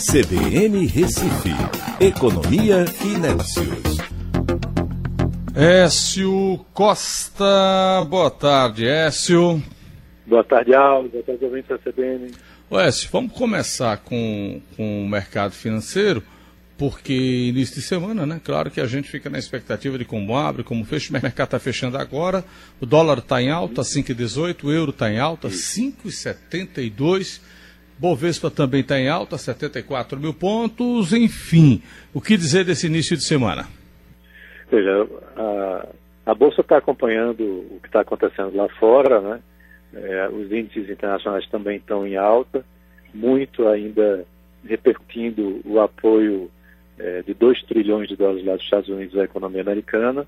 CBN Recife, Economia e Negócios. Écio Costa, boa tarde, Écio. Boa tarde, Alves, boa tarde, ouvintes da CBN. Écio, vamos começar com, com o mercado financeiro, porque início de semana, né? Claro que a gente fica na expectativa de como abre, como fecha. O mercado está fechando agora, o dólar está em alta, 5,18, o euro está em alta, 5,72. Bovespa também está em alta, 74 mil pontos. Enfim, o que dizer desse início de semana? Veja, a, a Bolsa está acompanhando o que está acontecendo lá fora, né? É, os índices internacionais também estão em alta, muito ainda repercutindo o apoio é, de 2 trilhões de dólares lá dos Estados Unidos à economia americana,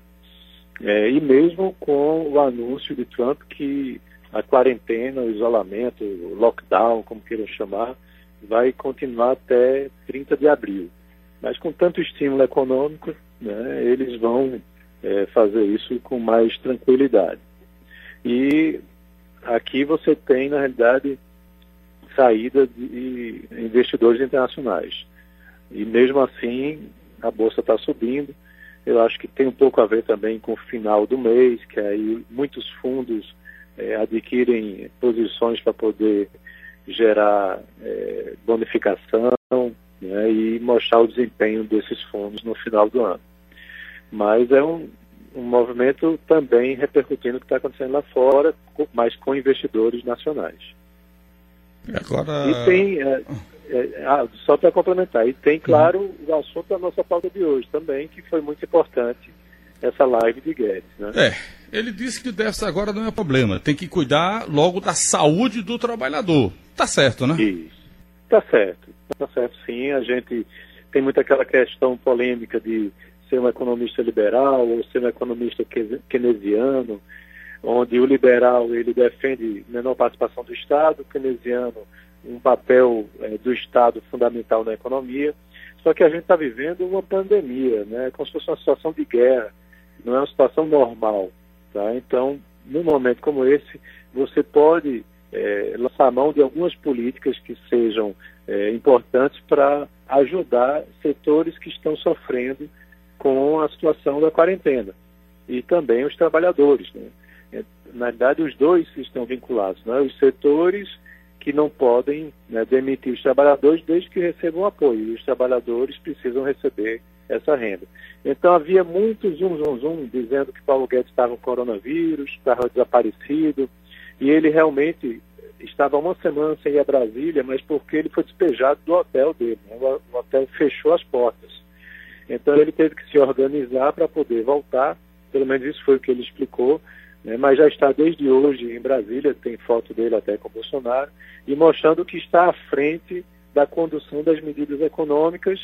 é, e mesmo com o anúncio de Trump que a quarentena, o isolamento, o lockdown, como queiram chamar, vai continuar até 30 de abril. Mas com tanto estímulo econômico, né, eles vão é, fazer isso com mais tranquilidade. E aqui você tem, na realidade, saída de investidores internacionais. E mesmo assim, a bolsa está subindo. Eu acho que tem um pouco a ver também com o final do mês, que aí muitos fundos é, adquirem posições para poder gerar é, bonificação né, e mostrar o desempenho desses fundos no final do ano. Mas é um, um movimento também repercutindo o que está acontecendo lá fora, mas com investidores nacionais. Agora... E tem, é, é, ah, só para complementar, e tem, claro, uhum. o assunto da nossa pauta de hoje também, que foi muito importante, essa live de Guedes. Né? É, ele disse que o déficit agora não é problema, tem que cuidar logo da saúde do trabalhador. Tá certo, né? Isso, tá certo, tá certo sim, a gente tem muito aquela questão polêmica de ser um economista liberal ou ser um economista keynesiano, onde o liberal ele defende menor participação do Estado, o keynesiano um papel é, do Estado fundamental na economia. Só que a gente está vivendo uma pandemia, né? como se fosse uma situação de guerra, não é uma situação normal. Tá? Então, num momento como esse, você pode é, lançar mão de algumas políticas que sejam é, importantes para ajudar setores que estão sofrendo com a situação da quarentena e também os trabalhadores. Né? É, na verdade, os dois estão vinculados, né? os setores que não podem né, demitir os trabalhadores desde que recebam apoio. E os trabalhadores precisam receber essa renda. Então havia muito zum, zum, zum, dizendo que Paulo Guedes estava com coronavírus, estava desaparecido, e ele realmente estava uma semana sem ir a Brasília, mas porque ele foi despejado do hotel dele. Né? O hotel fechou as portas. Então ele teve que se organizar para poder voltar, pelo menos isso foi o que ele explicou, né, mas já está desde hoje em Brasília, tem foto dele até com Bolsonaro, e mostrando que está à frente da condução das medidas econômicas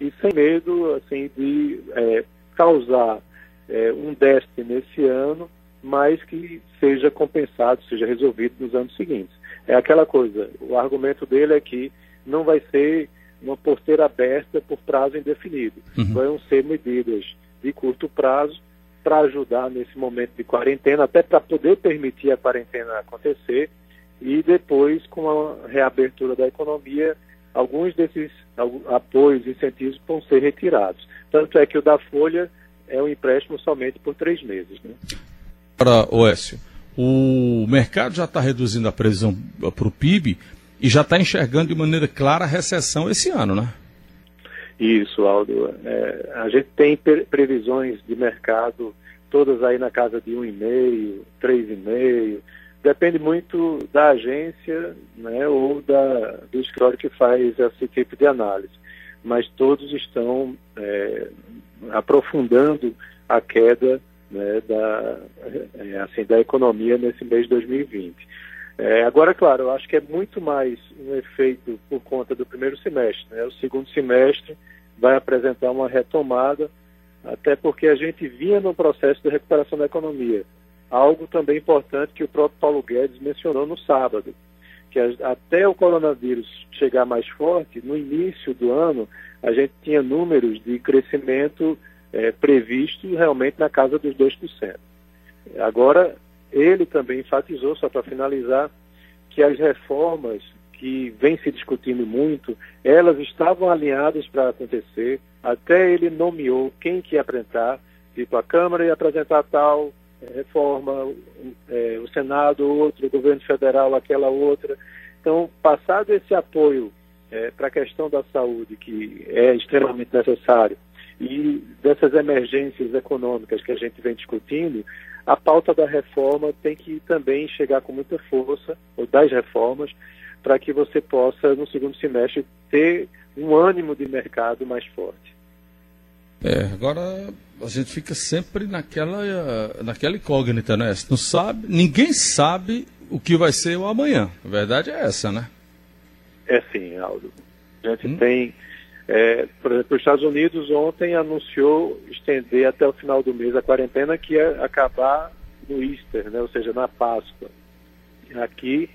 e sem medo assim, de é, causar é, um déficit nesse ano, mas que seja compensado, seja resolvido nos anos seguintes. É aquela coisa, o argumento dele é que não vai ser uma porteira aberta por prazo indefinido. Uhum. Vão ser medidas de curto prazo para ajudar nesse momento de quarentena, até para poder permitir a quarentena acontecer e depois, com a reabertura da economia, alguns desses apoios, incentivos vão ser retirados. Tanto é que o da Folha é um empréstimo somente por três meses. Né? Para Oécio, o mercado já está reduzindo a previsão para o PIB e já está enxergando de maneira clara a recessão esse ano, né? Isso, Aldo. É, a gente tem previsões de mercado todas aí na casa de 1,5, 3,5. Depende muito da agência né, ou da, do escritório que faz esse tipo de análise. Mas todos estão é, aprofundando a queda né, da, é, assim, da economia nesse mês de 2020. É, agora, claro, eu acho que é muito mais um efeito por conta do primeiro semestre. Né? O segundo semestre vai apresentar uma retomada, até porque a gente vinha no processo de recuperação da economia. Algo também importante que o próprio Paulo Guedes mencionou no sábado, que até o coronavírus chegar mais forte, no início do ano, a gente tinha números de crescimento é, previsto realmente na casa dos 2%. Agora, ele também enfatizou, só para finalizar, que as reformas que vem se discutindo muito, elas estavam alinhadas para acontecer, até ele nomeou quem que ia apresentar, tipo a Câmara ia apresentar tal reforma, é, o Senado outro, o governo federal aquela outra. Então, passado esse apoio é, para a questão da saúde, que é extremamente necessário, e dessas emergências econômicas que a gente vem discutindo, a pauta da reforma tem que também chegar com muita força, ou das reformas, para que você possa, no segundo semestre, ter um ânimo de mercado mais forte. É, agora a gente fica sempre naquela, naquela incógnita, né? Não sabe, ninguém sabe o que vai ser o amanhã. A verdade é essa, né? É sim, Aldo. A gente hum? tem, é, por exemplo, os Estados Unidos ontem anunciou estender até o final do mês a quarentena que é acabar no Easter, né? ou seja, na Páscoa. Aqui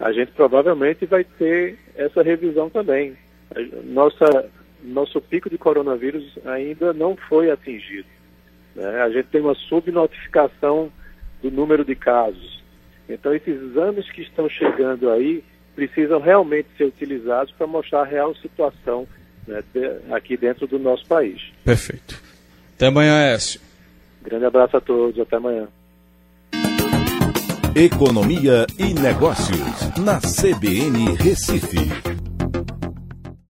a gente provavelmente vai ter essa revisão também. Nossa, nosso pico de coronavírus ainda não foi atingido. Né? A gente tem uma subnotificação do número de casos. Então, esses exames que estão chegando aí precisam realmente ser utilizados para mostrar a real situação né, de, aqui dentro do nosso país. Perfeito. Até amanhã, Écio. Grande abraço a todos. Até amanhã. Economia e Negócios, na CBN Recife.